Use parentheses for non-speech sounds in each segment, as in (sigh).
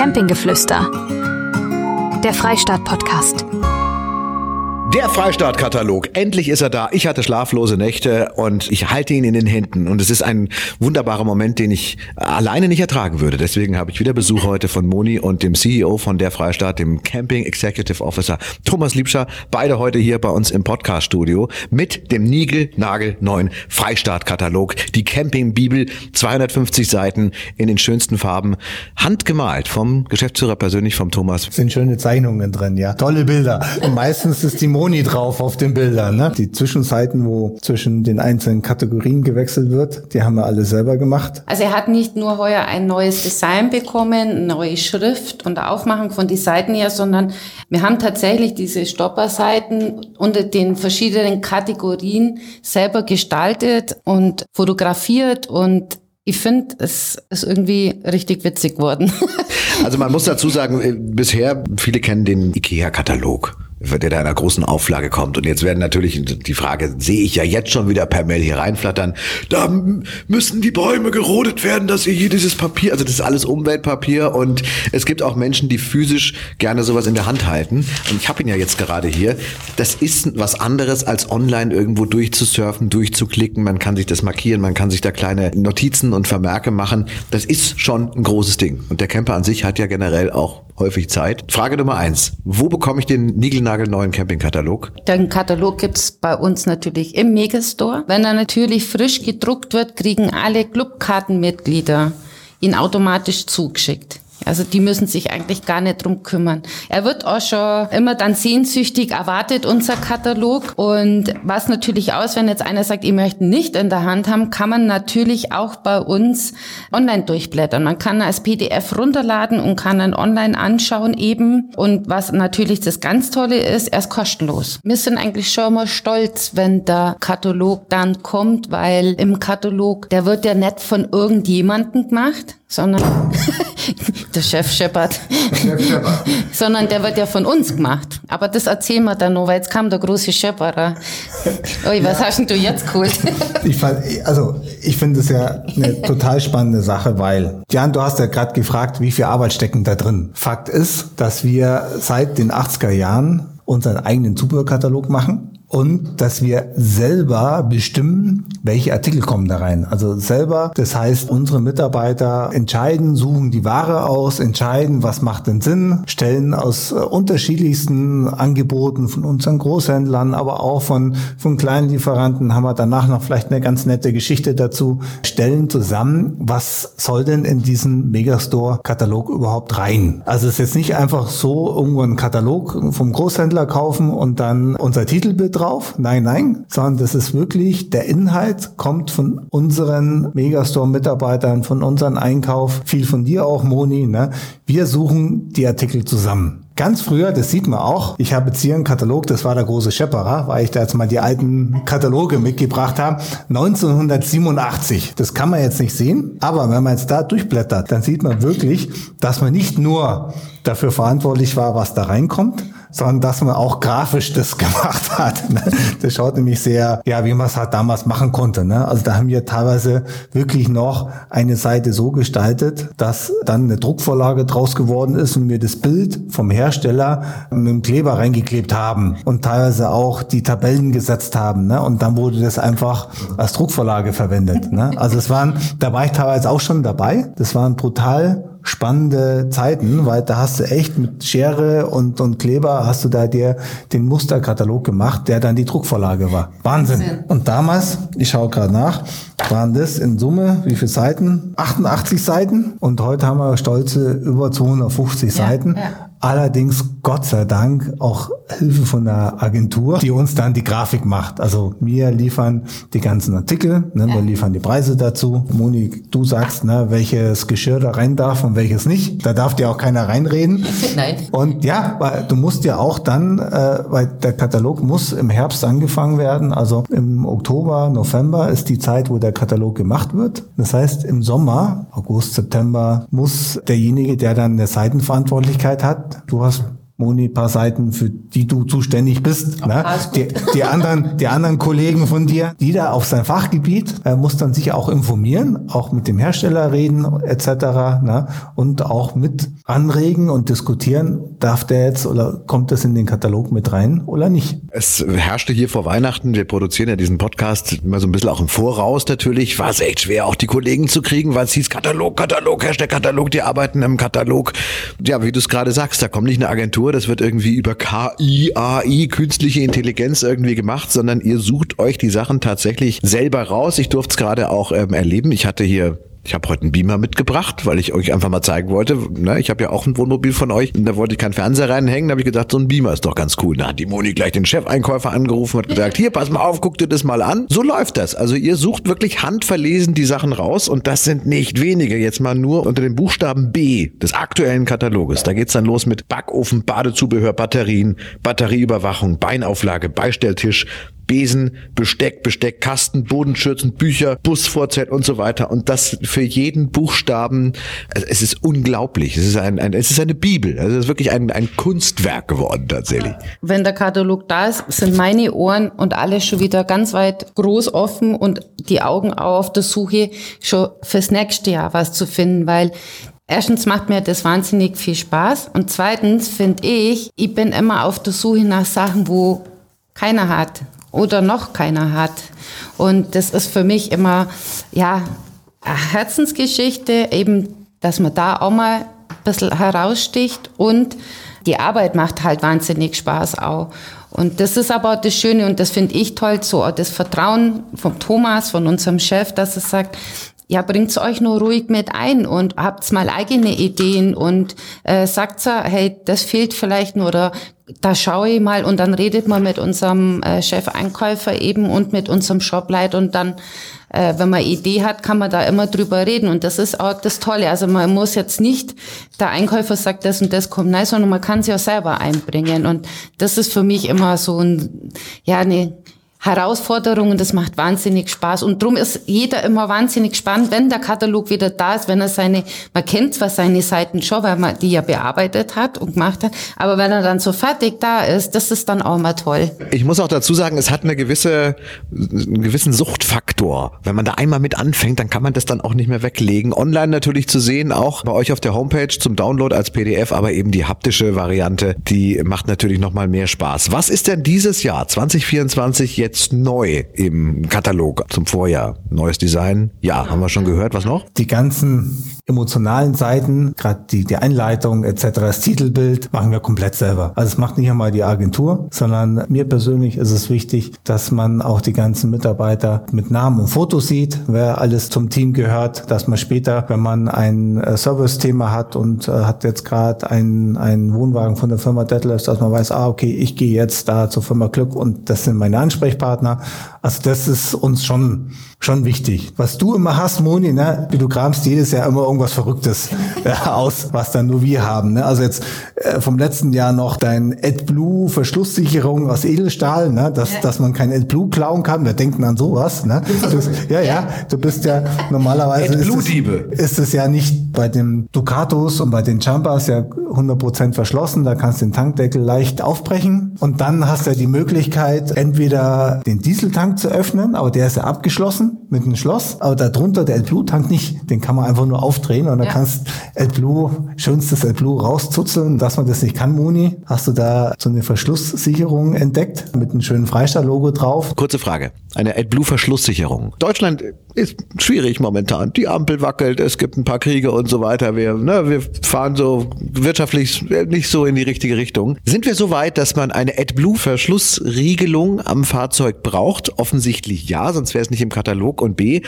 Campinggeflüster. Der Freistaat-Podcast. Der Freistaat-Katalog. Endlich ist er da. Ich hatte schlaflose Nächte und ich halte ihn in den Händen. Und es ist ein wunderbarer Moment, den ich alleine nicht ertragen würde. Deswegen habe ich wieder Besuch heute von Moni und dem CEO von der Freistaat, dem Camping Executive Officer Thomas Liebscher. Beide heute hier bei uns im Podcast-Studio mit dem Nigel-Nagel neuen Freistaat-Katalog. Die Camping-Bibel, 250 Seiten in den schönsten Farben. Handgemalt vom Geschäftsführer persönlich, vom Thomas. Sind schöne Zeichnungen drin, ja. Tolle Bilder. Und meistens ist die drauf auf den Bildern. Ne? Die Zwischenseiten, wo zwischen den einzelnen Kategorien gewechselt wird, die haben wir alle selber gemacht. Also er hat nicht nur heuer ein neues Design bekommen, neue Schrift und Aufmachung von die Seiten her, sondern wir haben tatsächlich diese Stopperseiten unter den verschiedenen Kategorien selber gestaltet und fotografiert und ich finde, es ist irgendwie richtig witzig geworden. (laughs) Also man muss dazu sagen, äh, bisher, viele kennen den IKEA-Katalog der da in einer großen Auflage kommt. Und jetzt werden natürlich die Frage, sehe ich ja jetzt schon wieder per Mail hier reinflattern, da müssen die Bäume gerodet werden, dass ihr hier dieses Papier, also das ist alles Umweltpapier und es gibt auch Menschen, die physisch gerne sowas in der Hand halten. Und ich habe ihn ja jetzt gerade hier. Das ist was anderes als online irgendwo durchzusurfen, durchzuklicken. Man kann sich das markieren, man kann sich da kleine Notizen und Vermerke machen. Das ist schon ein großes Ding. Und der Camper an sich hat ja generell auch häufig Zeit. Frage Nummer eins. Wo bekomme ich den niegelnagelneuen Campingkatalog? Den Katalog gibt's bei uns natürlich im Megastore. Wenn er natürlich frisch gedruckt wird, kriegen alle Clubkartenmitglieder ihn automatisch zugeschickt. Also die müssen sich eigentlich gar nicht drum kümmern. Er wird auch schon immer dann sehnsüchtig erwartet, unser Katalog. Und was natürlich aus, wenn jetzt einer sagt, ich möchte nicht in der Hand haben, kann man natürlich auch bei uns online durchblättern. Man kann als PDF runterladen und kann dann online anschauen eben. Und was natürlich das ganz Tolle ist, er ist kostenlos. Wir sind eigentlich schon mal stolz, wenn der Katalog dann kommt, weil im Katalog, der wird ja nicht von irgendjemandem gemacht, sondern (laughs) (laughs) der Chef scheppert. (laughs) sondern der wird ja von uns gemacht. Aber das erzählen wir dann noch, weil jetzt kam der große Schepperer. Ui, was ja. hast denn du jetzt geholt? (laughs) ich fand, also ich finde es ja eine total spannende Sache, weil Jan, du hast ja gerade gefragt, wie viel Arbeit stecken da drin. Fakt ist, dass wir seit den 80er Jahren unseren eigenen Zubehörkatalog machen und dass wir selber bestimmen, welche Artikel kommen da rein. Also selber, das heißt, unsere Mitarbeiter entscheiden, suchen die Ware aus, entscheiden, was macht denn Sinn, stellen aus äh, unterschiedlichsten Angeboten von unseren Großhändlern, aber auch von, von kleinen Lieferanten, haben wir danach noch vielleicht eine ganz nette Geschichte dazu, stellen zusammen, was soll denn in diesen Megastore-Katalog überhaupt rein. Also es ist jetzt nicht einfach so irgendwo einen Katalog vom Großhändler kaufen und dann unser Titelbild drauf. Nein, nein, sondern das ist wirklich, der Inhalt kommt von unseren Megastore-Mitarbeitern, von unseren Einkauf, viel von dir auch, Moni. Ne? Wir suchen die Artikel zusammen. Ganz früher, das sieht man auch, ich habe jetzt hier einen Katalog, das war der große Schepperer, weil ich da jetzt mal die alten Kataloge mitgebracht habe, 1987. Das kann man jetzt nicht sehen, aber wenn man jetzt da durchblättert, dann sieht man wirklich, dass man nicht nur dafür verantwortlich war, was da reinkommt, sondern dass man auch grafisch (laughs) das gemacht hat. Ne? Das schaut nämlich sehr, ja, wie man es halt damals machen konnte. Ne? Also da haben wir teilweise wirklich noch eine Seite so gestaltet, dass dann eine Druckvorlage draus geworden ist und wir das Bild vom Hersteller mit dem Kleber reingeklebt haben und teilweise auch die Tabellen gesetzt haben. Ne? Und dann wurde das einfach als Druckvorlage verwendet. Ne? Also es waren, da war ich teilweise auch schon dabei. Das waren brutal spannende Zeiten, weil da hast du echt mit Schere und, und Kleber hast du da dir den Musterkatalog gemacht, der dann die Druckvorlage war. Wahnsinn. Und damals, ich schaue gerade nach, waren das in Summe, wie viele Seiten? 88 Seiten. Und heute haben wir stolze über 250 ja, Seiten. Ja. Allerdings, Gott sei Dank, auch Hilfe von der Agentur, die uns dann die Grafik macht. Also wir liefern die ganzen Artikel, ne, wir liefern die Preise dazu. Moni, du sagst, ne, welches Geschirr da rein darf und welches nicht. Da darf dir auch keiner reinreden. (laughs) Nein. Und ja, weil du musst ja auch dann, äh, weil der Katalog muss im Herbst angefangen werden. Also im Oktober, November ist die Zeit, wo der Katalog gemacht wird. Das heißt, im Sommer, August, September, muss derjenige, der dann eine Seitenverantwortlichkeit hat, du hast Moni, paar Seiten, für die du zuständig bist. Ne? Die, die, anderen, die anderen Kollegen von dir, die da auf sein Fachgebiet, äh, muss dann sich auch informieren, auch mit dem Hersteller reden etc. Ne? Und auch mit anregen und diskutieren, darf der jetzt oder kommt das in den Katalog mit rein oder nicht? Es herrschte hier vor Weihnachten, wir produzieren ja diesen Podcast immer so ein bisschen auch im Voraus natürlich, war es echt schwer, auch die Kollegen zu kriegen, weil es hieß Katalog, Katalog, Hashtag Katalog, die arbeiten im Katalog. Ja, wie du es gerade sagst, da kommt nicht eine Agentur, das wird irgendwie über KI, AI, künstliche Intelligenz irgendwie gemacht, sondern ihr sucht euch die Sachen tatsächlich selber raus. Ich durfte es gerade auch ähm, erleben. Ich hatte hier ich habe heute einen Beamer mitgebracht, weil ich euch einfach mal zeigen wollte. Ne, ich habe ja auch ein Wohnmobil von euch und da wollte ich keinen Fernseher reinhängen. Da habe ich gedacht, so ein Beamer ist doch ganz cool. Da hat die Moni gleich den Chefeinkäufer angerufen und gesagt, hier, pass mal auf, guck dir das mal an. So läuft das. Also ihr sucht wirklich handverlesen die Sachen raus und das sind nicht wenige. Jetzt mal nur unter dem Buchstaben B des aktuellen Kataloges. Da geht's dann los mit Backofen, Badezubehör, Batterien, Batterieüberwachung, Beinauflage, Beistelltisch, Besen, Besteck, Besteckkasten, Bodenschürzen, Bücher, Busvorzelt und so weiter. Und das für jeden Buchstaben, es ist unglaublich. Es ist, ein, ein es ist eine Bibel. Also es ist wirklich ein, ein Kunstwerk geworden tatsächlich. Wenn der Katalog da ist, sind meine Ohren und alles schon wieder ganz weit groß offen und die Augen auf der Suche schon fürs nächste Jahr was zu finden, weil Erstens macht mir das wahnsinnig viel Spaß und zweitens finde ich, ich bin immer auf der Suche nach Sachen, wo keiner hat oder noch keiner hat. Und das ist für mich immer, ja, eine Herzensgeschichte, eben, dass man da auch mal ein bisschen heraussticht und die Arbeit macht halt wahnsinnig Spaß auch. Und das ist aber auch das Schöne und das finde ich toll, so das Vertrauen vom Thomas, von unserem Chef, dass er sagt, ja, bringt's euch nur ruhig mit ein und habt's mal eigene Ideen und äh, sagt hey, das fehlt vielleicht nur oder da schaue ich mal und dann redet man mit unserem äh, Chef-Einkäufer eben und mit unserem Shopleit und dann, äh, wenn man Idee hat, kann man da immer drüber reden und das ist auch das Tolle. Also man muss jetzt nicht, der Einkäufer sagt das und das kommt nein, sondern man kann sie auch selber einbringen und das ist für mich immer so ein, ja, eine Herausforderungen, das macht wahnsinnig Spaß. Und drum ist jeder immer wahnsinnig spannend, wenn der Katalog wieder da ist, wenn er seine, man kennt zwar seine Seiten schon, weil man die ja bearbeitet hat und gemacht hat, aber wenn er dann so fertig da ist, das ist dann auch mal toll. Ich muss auch dazu sagen, es hat eine gewisse, einen gewissen Suchtfaktor. Wenn man da einmal mit anfängt, dann kann man das dann auch nicht mehr weglegen. Online natürlich zu sehen, auch bei euch auf der Homepage zum Download als PDF, aber eben die haptische Variante, die macht natürlich nochmal mehr Spaß. Was ist denn dieses Jahr 2024 jetzt jetzt neu im Katalog zum Vorjahr? Neues Design? Ja, haben wir schon gehört. Was noch? Die ganzen emotionalen Seiten, gerade die, die Einleitung etc., das Titelbild machen wir komplett selber. Also es macht nicht einmal die Agentur, sondern mir persönlich ist es wichtig, dass man auch die ganzen Mitarbeiter mit Namen und Fotos sieht, wer alles zum Team gehört, dass man später, wenn man ein äh, Service-Thema hat und äh, hat jetzt gerade einen, einen Wohnwagen von der Firma Detlefs, dass man weiß, ah, okay, ich gehe jetzt da zur Firma Glück und das sind meine Ansprechpartner. Ansprechpartner Also das ist uns schon schon wichtig. Was du immer hast, Moni, ne, du kramst jedes Jahr immer irgendwas Verrücktes (laughs) äh, aus, was dann nur wir haben. Ne? Also jetzt äh, vom letzten Jahr noch dein AdBlue Verschlusssicherung aus Edelstahl, ne? dass, ja. dass man kein AdBlue klauen kann. Wer denkt denn an sowas? Ne? Du, ja, ja, du bist ja normalerweise ist es, ist es ja nicht bei den Ducatos und bei den Jumpers ja 100% verschlossen. Da kannst du den Tankdeckel leicht aufbrechen und dann hast du ja die Möglichkeit, entweder den Dieseltank zu öffnen, aber der ist ja abgeschlossen mit einem Schloss, aber darunter der AdBlue-Tank nicht. Den kann man einfach nur aufdrehen und dann ja. kannst AdBlue, schönstes AdBlue rauszuzeln. Dass man das nicht kann, Moni, hast du da so eine Verschlusssicherung entdeckt mit einem schönen Freistahl-Logo drauf. Kurze Frage. Eine AdBlue-Verschlusssicherung. Deutschland ist schwierig momentan. Die Ampel wackelt, es gibt ein paar Kriege und so weiter. Wir, ne, wir fahren so wirtschaftlich nicht so in die richtige Richtung. Sind wir so weit, dass man eine AdBlue-Verschlussriegelung am Fahrzeug braucht? Offensichtlich ja, sonst wäre es nicht im Katalog. Und B,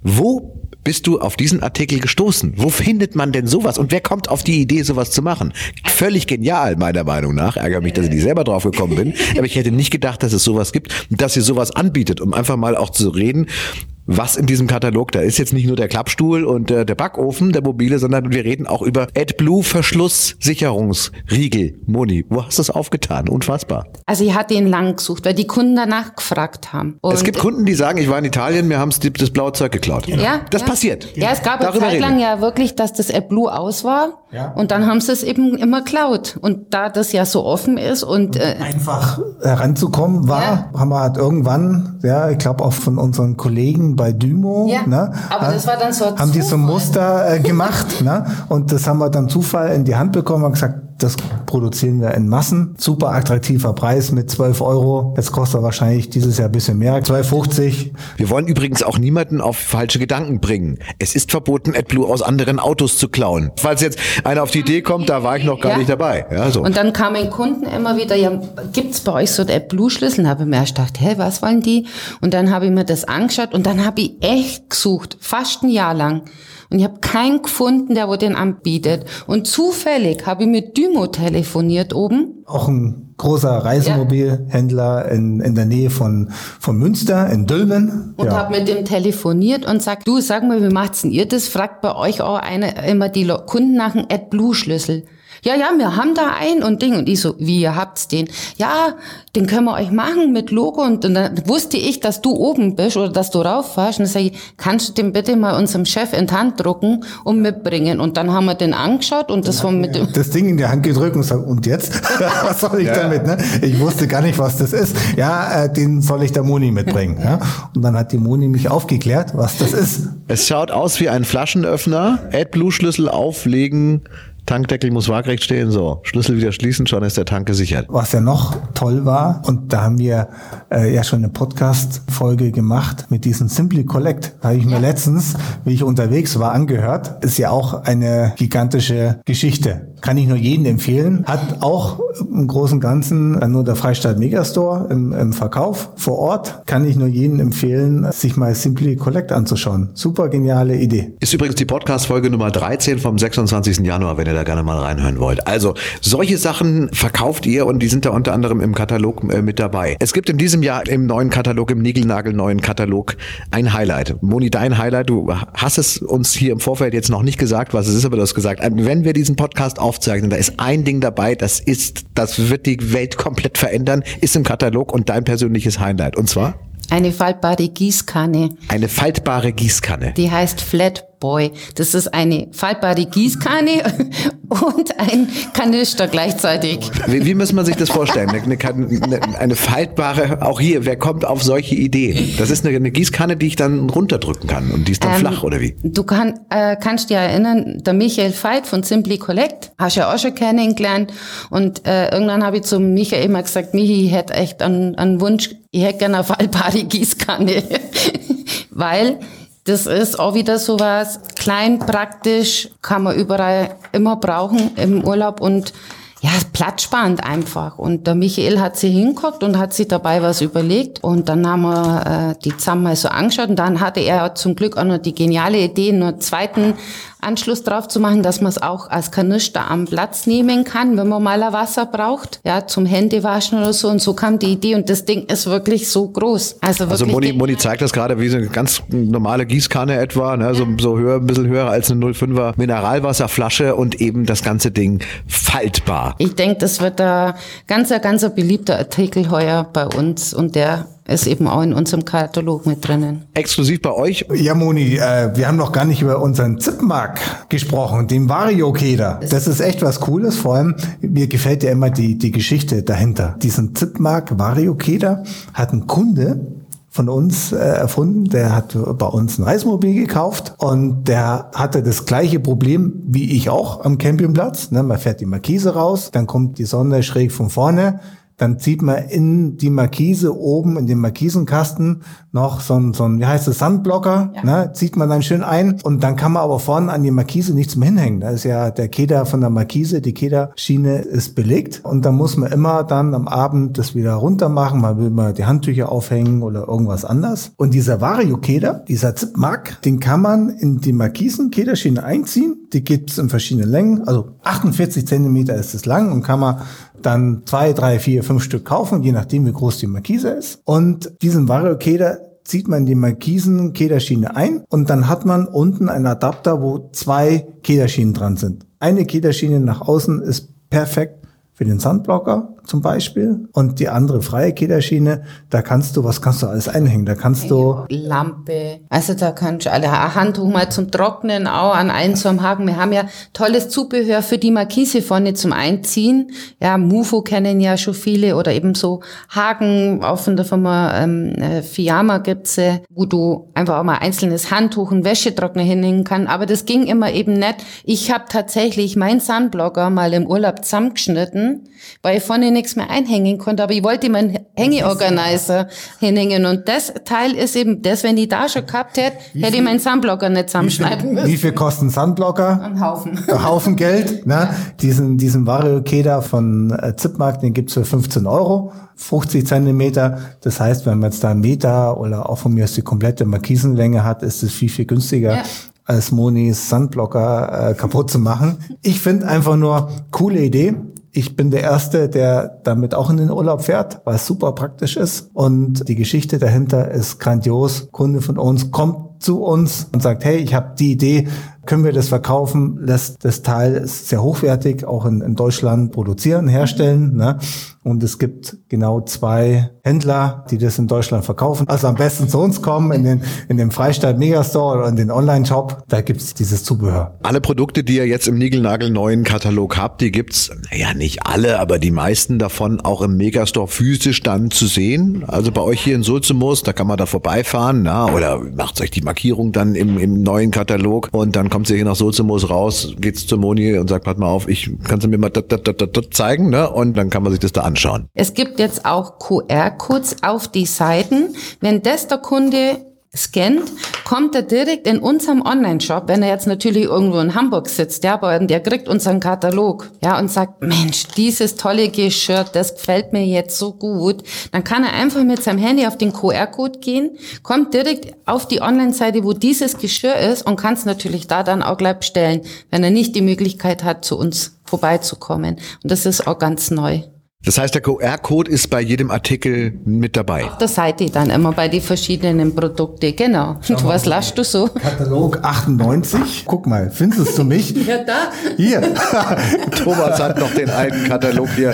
wo bist du auf diesen Artikel gestoßen? Wo findet man denn sowas? Und wer kommt auf die Idee, sowas zu machen? Völlig genial, meiner Meinung nach. Ärgere mich, dass ich nicht selber drauf gekommen bin. Aber ich hätte nicht gedacht, dass es sowas gibt, dass ihr sowas anbietet, um einfach mal auch zu reden was in diesem Katalog, da ist jetzt nicht nur der Klappstuhl und äh, der Backofen, der mobile, sondern wir reden auch über AdBlue Verschlusssicherungsriegel. Moni, wo hast du das aufgetan? Unfassbar. Also ich hatte ihn lang gesucht, weil die Kunden danach gefragt haben. Und es gibt Kunden, die sagen, ich war in Italien, mir haben das blaue Zeug geklaut. Ja, das ja. passiert. Ja, es gab eine Zeit lang ja wirklich, dass das AdBlue aus war. Ja. Und dann haben sie es eben immer klaut. Und da das ja so offen ist und äh, einfach heranzukommen war, ja. haben wir halt irgendwann, ja, ich glaube auch von unseren Kollegen bei Dymo, ja, ne, aber das war dann so haben Zufall. die so ein Muster äh, gemacht, ne, und das haben wir dann Zufall in die Hand bekommen und gesagt, das produzieren wir in Massen. Super attraktiver Preis mit 12 Euro. Jetzt kostet er wahrscheinlich dieses Jahr ein bisschen mehr, 12,50. Wir wollen übrigens auch niemanden auf falsche Gedanken bringen. Es ist verboten, AdBlue aus anderen Autos zu klauen. Falls jetzt einer auf die Idee kommt, da war ich noch gar ja. nicht dabei. Ja, so. Und dann kamen Kunden immer wieder, ja, gibt's bei euch so AdBlue-Schlüssel? Da habe ich mir erst gedacht, hä, was wollen die? Und dann habe ich mir das angeschaut und dann habe ich echt gesucht, fast ein Jahr lang. Und ich habe keinen gefunden, der wo den anbietet. Und zufällig habe ich mit Dymo telefoniert oben. Auch ein großer Reisemobilhändler in, in der Nähe von, von Münster, in Dülmen. Und ja. habe mit dem telefoniert und sagt, du, sag mal, wie macht's denn ihr das? Fragt bei euch auch eine, immer die Kunden nach einem AdBlue-Schlüssel ja, ja, wir haben da einen und Ding. Und ich so, wie, ihr habt's den? Ja, den können wir euch machen mit Logo. Und, und dann wusste ich, dass du oben bist oder dass du rauffährst. Und dann sage ich, kannst du den bitte mal unserem Chef in die Hand drucken und mitbringen? Und dann haben wir den angeschaut und das war mit dem... Das Ding in die Hand gedrückt und gesagt, und jetzt? (laughs) was soll ich ja. damit? Ne? Ich wusste gar nicht, was das ist. Ja, äh, den soll ich der Moni mitbringen. Ja? Und dann hat die Moni mich aufgeklärt, was das ist. Es schaut aus wie ein Flaschenöffner. AdBlue-Schlüssel auflegen, Tankdeckel muss waagrecht stehen, so, Schlüssel wieder schließen, schon ist der Tank gesichert. Was ja noch toll war, und da haben wir äh, ja schon eine Podcast-Folge gemacht mit diesem Simply Collect. Da habe ich mir letztens, wie ich unterwegs war, angehört. Ist ja auch eine gigantische Geschichte. Kann ich nur jedem empfehlen. Hat auch im Großen und Ganzen nur der Freistaat Megastore im, im Verkauf vor Ort. Kann ich nur jedem empfehlen, sich mal Simply Collect anzuschauen. Super geniale Idee. Ist übrigens die Podcast-Folge Nummer 13 vom 26. Januar, wenn ihr da gerne mal reinhören wollt. Also solche Sachen verkauft ihr und die sind da unter anderem im Katalog äh, mit dabei. Es gibt in diesem Jahr im neuen Katalog, im Nigelnagel neuen Katalog ein Highlight. Moni, dein Highlight, du hast es uns hier im Vorfeld jetzt noch nicht gesagt, was es ist, aber du hast gesagt, wenn wir diesen Podcast aufzeichnen, da ist ein Ding dabei, das ist, das wird die Welt komplett verändern, ist im Katalog und dein persönliches Highlight. Und zwar? Eine faltbare Gießkanne. Eine faltbare Gießkanne. Die heißt Flat Boy. Das ist eine faltbare Gießkanne (laughs) und ein Kanister gleichzeitig. Wie, wie muss man sich das vorstellen? Eine, eine, eine, faltbare, auch hier, wer kommt auf solche Ideen? Das ist eine, eine Gießkanne, die ich dann runterdrücken kann und die ist dann ähm, flach, oder wie? Du kann, äh, kannst dir erinnern, der Michael Veit von Simply Collect, hast du ja auch schon kennengelernt und äh, irgendwann habe ich zum Michael immer gesagt, Michi, ich hätte echt einen, einen Wunsch, ich hätte gerne eine faltbare Gießkanne, (laughs) weil das ist auch wieder sowas klein, praktisch, kann man überall immer brauchen im Urlaub und ja, platzsparend einfach. Und der Michael hat sie hinguckt und hat sich dabei was überlegt. Und dann haben wir äh, die zusammen mal so angeschaut. Und dann hatte er zum Glück auch noch die geniale Idee, einen zweiten Anschluss drauf zu machen, dass man es auch als Kanister am Platz nehmen kann, wenn man mal Wasser braucht, ja, zum Händewaschen oder so. Und so kam die Idee und das Ding ist wirklich so groß. Also, also wirklich also Moni, Moni zeigt das gerade wie so eine ganz normale Gießkanne etwa, ne, so, so höher, ein bisschen höher als eine 05er Mineralwasserflasche und eben das ganze Ding faltbar. Ich denke, das wird ein ganz, ganz beliebter Artikel heuer bei uns und der ist eben auch in unserem Katalog mit drinnen. Exklusiv bei euch? Ja, Moni, äh, wir haben noch gar nicht über unseren Zipmark gesprochen, den Vario-Keder. Das ist echt was Cooles, vor allem mir gefällt ja immer die, die Geschichte dahinter. Diesen Zipmark Vario-Keder hat ein Kunde von uns äh, erfunden. Der hat bei uns ein Reismobil gekauft und der hatte das gleiche Problem wie ich auch am Campingplatz. Ne, man fährt die Markise raus, dann kommt die Sonne schräg von vorne dann zieht man in die Markise oben, in den Markisenkasten noch so ein, so ein wie heißt es, Sandblocker, ja. ne, zieht man dann schön ein und dann kann man aber vorne an die Markise nichts mehr hinhängen. Da ist ja der Keder von der Markise, die Kederschiene ist belegt und dann muss man immer dann am Abend das wieder runter machen, man will mal die Handtücher aufhängen oder irgendwas anders. Und dieser Vario-Keder, dieser Zipmark, den kann man in die Markisen-Kederschiene einziehen, die gibt's in verschiedenen Längen, also 48 Zentimeter ist es lang und kann man dann zwei, drei, vier, fünf Stück kaufen, je nachdem, wie groß die Markise ist. Und diesen Variokeder zieht man die Markisen Kederschiene ein und dann hat man unten einen Adapter, wo zwei Kederschienen dran sind. Eine Kederschiene nach außen ist perfekt für den Sandblocker zum Beispiel und die andere freie Kederschiene, da kannst du, was kannst du alles einhängen? Da kannst du Lampe, also da kannst du alle Handtuch mal zum Trocknen auch an einen so am Haken. Wir haben ja tolles Zubehör für die Markise vorne zum Einziehen. Ja, Mufo kennen ja schon viele oder eben so Haken, auch von der Firma ähm, äh, Fiamma gibt's, wo du einfach auch mal einzelnes Handtuch und Wäschetrockner hinhängen kann. Aber das ging immer eben nicht. Ich habe tatsächlich meinen Sunblocker mal im Urlaub zusammengeschnitten, weil ich vorne nichts mehr einhängen konnte, aber ich wollte meinen Hängeorganizer hinhängen und das Teil ist eben das, wenn ich da schon gehabt hätte, hätte ich meinen Sunblocker nicht zusammenschneiden müssen. Wie viel kosten Sunblocker? Ein Haufen. (laughs) Ein Haufen Geld. Ne? Diesen, diesen Vario-Keder von äh, Zipmark, den gibt's für 15 Euro. 50 Zentimeter. Das heißt, wenn man jetzt da einen Meter oder auch von mir aus die komplette Markisenlänge hat, ist es viel, viel günstiger. Ja. als Monis Sandblocker äh, kaputt zu machen. Ich finde einfach nur coole Idee. Ich bin der Erste, der damit auch in den Urlaub fährt, weil es super praktisch ist. Und die Geschichte dahinter ist grandios. Kunde von uns kommt zu uns und sagt, hey, ich habe die Idee, können wir das verkaufen? Lässt das Teil ist sehr hochwertig, auch in, in Deutschland produzieren, herstellen. Ne? Und es gibt genau zwei Händler, die das in Deutschland verkaufen. Also am besten zu uns kommen in den, in den Freistaat Megastore oder in den Online-Shop. Da gibt's dieses Zubehör. Alle Produkte, die ihr jetzt im Nigelnagel neuen Katalog habt, die gibt's, naja, nicht alle, aber die meisten davon auch im Megastore physisch dann zu sehen. Also bei euch hier in Sulzemus, da kann man da vorbeifahren, na, oder macht euch die Markierung dann im, im neuen Katalog und dann kommt sie hier nach Sulzemus raus, geht's zur Moni und sagt, pass mal auf, ich kannst du mir mal dat, dat, dat, dat zeigen, ne? Und dann kann man sich das da anschauen. Es gibt jetzt auch QR-Codes auf die Seiten. Wenn das der Kunde scannt, kommt er direkt in unserem Online-Shop, wenn er jetzt natürlich irgendwo in Hamburg sitzt, ja, aber der kriegt unseren Katalog, ja, und sagt, Mensch, dieses tolle Geschirr, das gefällt mir jetzt so gut, dann kann er einfach mit seinem Handy auf den QR-Code gehen, kommt direkt auf die Online-Seite, wo dieses Geschirr ist und kann es natürlich da dann auch gleich bestellen, wenn er nicht die Möglichkeit hat, zu uns vorbeizukommen. Und das ist auch ganz neu. Das heißt, der QR-Code ist bei jedem Artikel mit dabei. Auf der Seite dann immer bei den verschiedenen Produkten, genau. Und was lasst du so? Katalog 98. Guck mal, findest du mich? (laughs) Ja, da. Hier. (laughs) Thomas hat noch den alten Katalog hier.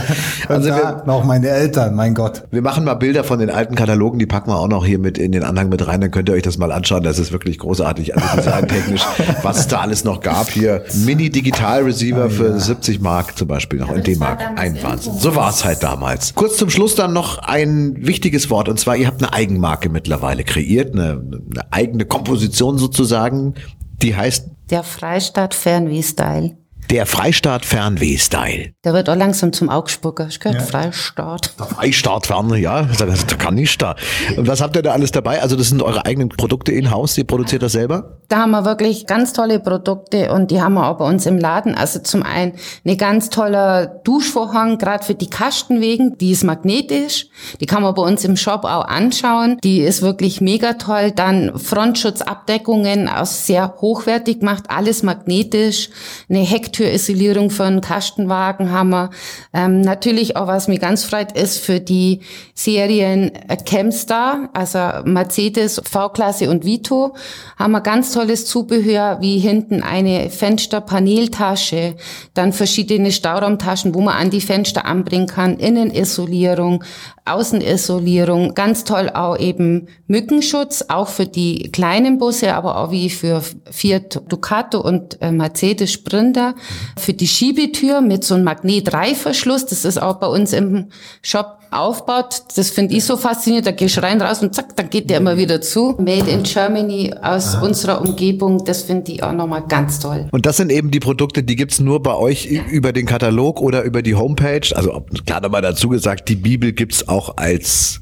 Und Also wir, da noch meine Eltern, mein Gott. wir machen mal Bilder von den alten Katalogen, die packen wir auch noch hier mit in den Anhang mit rein, dann könnt ihr euch das mal anschauen. Das ist wirklich großartig, also designtechnisch, (laughs) was es da alles noch gab. Hier Mini-Digital-Receiver für 70 Mark zum Beispiel, noch in D-Mark. Ein Wahnsinn. So war halt damals. Kurz zum Schluss dann noch ein wichtiges Wort, und zwar, ihr habt eine Eigenmarke mittlerweile kreiert, eine, eine eigene Komposition sozusagen, die heißt Der Freistaat Fernweh-Style. Der Freistaat Fernweh-Style. Der wird auch langsam zum Augsburger. Ich gehört Freistaat. Der Freistaat Ferne, ja, da, da kann ich da. Und was habt ihr da alles dabei? Also das sind eure eigenen Produkte in-house, ihr produziert das selber? Da haben wir wirklich ganz tolle Produkte und die haben wir auch bei uns im Laden. Also zum einen eine ganz toller Duschvorhang, gerade für die Kastenwegen, die ist magnetisch. Die kann man bei uns im Shop auch anschauen. Die ist wirklich mega toll. Dann Frontschutzabdeckungen, aus sehr hochwertig gemacht, alles magnetisch. Eine Hecktürisolierung für einen Kastenwagen haben wir. Ähm, natürlich auch, was mir ganz freut, ist für die Serien äh, Chemstar, also Mercedes, V-Klasse und Vito, haben wir ganz tolles Zubehör, wie hinten eine Fensterpaneltasche, dann verschiedene Stauraumtaschen, wo man an die Fenster anbringen kann, Innenisolierung, Außenisolierung, ganz toll auch eben Mückenschutz, auch für die kleinen Busse, aber auch wie für Fiat Ducato und äh, Mercedes Sprinter, für die Schiebetür mit so einem Magnetreißverschluss, das ist auch bei uns im Shop aufbaut. Das finde ich so faszinierend. Da gehst du rein, raus und zack, dann geht der immer wieder zu. Made in Germany aus unserer Umgebung, das finde ich auch nochmal ganz toll. Und das sind eben die Produkte, die gibt's nur bei euch ü- über den Katalog oder über die Homepage. Also klar nochmal dazu gesagt, die Bibel gibt's auch als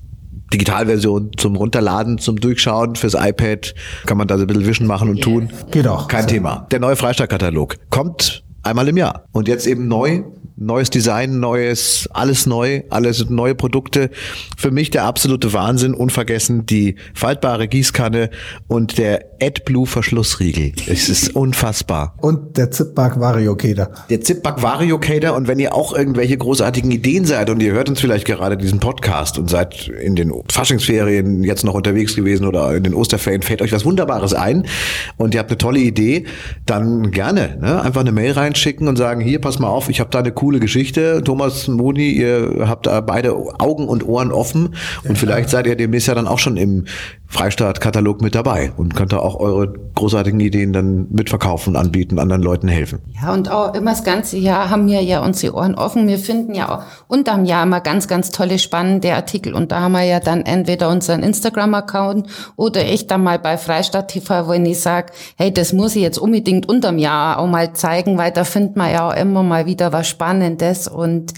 Digitalversion zum Runterladen, zum Durchschauen fürs iPad. Kann man da so ein bisschen Wischen machen und tun. Geht auch. Kein Thema. Der neue Freistaat-Katalog kommt einmal im Jahr. Und jetzt eben neu neues Design, neues, alles neu, alles neue Produkte. Für mich der absolute Wahnsinn, unvergessen die faltbare Gießkanne und der AdBlue Verschlussriegel. Es ist unfassbar. Und der Zipback Variocader. Der Zipback Variocader und wenn ihr auch irgendwelche großartigen Ideen seid und ihr hört uns vielleicht gerade diesen Podcast und seid in den Faschingsferien jetzt noch unterwegs gewesen oder in den Osterferien, fällt euch was Wunderbares ein und ihr habt eine tolle Idee, dann gerne ne? einfach eine Mail reinschicken und sagen, hier, pass mal auf, ich habe da eine coole Geschichte. Thomas Moni, ihr habt da beide Augen und Ohren offen und ja, vielleicht seid ihr demnächst ja dann auch schon im Freistaat-Katalog mit dabei und könnt da auch eure großartigen Ideen dann mitverkaufen, anbieten, anderen Leuten helfen. Ja, und auch immer das ganze Jahr haben wir ja unsere Ohren offen. Wir finden ja auch unterm Jahr immer ganz, ganz tolle, spannende Artikel. Und da haben wir ja dann entweder unseren Instagram-Account oder ich dann mal bei Freistaat TV, wo ich sage, hey, das muss ich jetzt unbedingt unterm Jahr auch mal zeigen, weil da findet man ja auch immer mal wieder was Spannendes. Und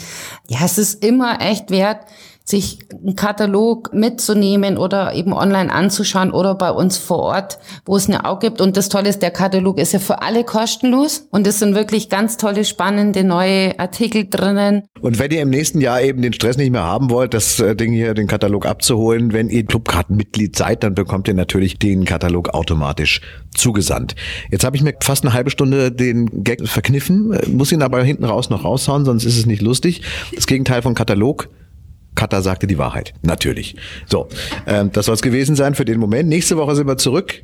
ja, es ist immer echt wert, sich einen Katalog mitzunehmen oder eben online anzuschauen oder bei uns vor Ort, wo es eine Auge gibt. Und das Tolle ist, der Katalog ist ja für alle kostenlos und es sind wirklich ganz tolle, spannende neue Artikel drinnen. Und wenn ihr im nächsten Jahr eben den Stress nicht mehr haben wollt, das äh, Ding hier, den Katalog abzuholen, wenn ihr Clubkartenmitglied seid, dann bekommt ihr natürlich den Katalog automatisch zugesandt. Jetzt habe ich mir fast eine halbe Stunde den Gag verkniffen, äh, muss ihn aber hinten raus noch raushauen, sonst ist es nicht lustig. Das Gegenteil von Katalog Kata sagte die Wahrheit. Natürlich. So, ähm, das soll es gewesen sein für den Moment. Nächste Woche sind wir zurück.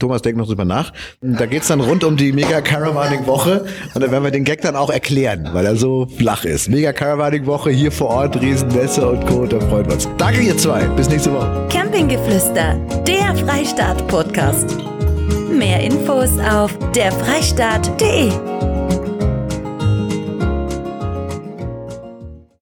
Thomas denkt noch drüber nach. Da geht's dann rund um die Mega Caravaning Woche und da werden wir den Gag dann auch erklären, weil er so flach ist. Mega Caravaning Woche hier vor Ort, Riesenmesse und Co. Da freuen wir uns. Danke ihr zwei. Bis nächste Woche. Campinggeflüster, der Freistaat Podcast. Mehr Infos auf derfreistaat.de.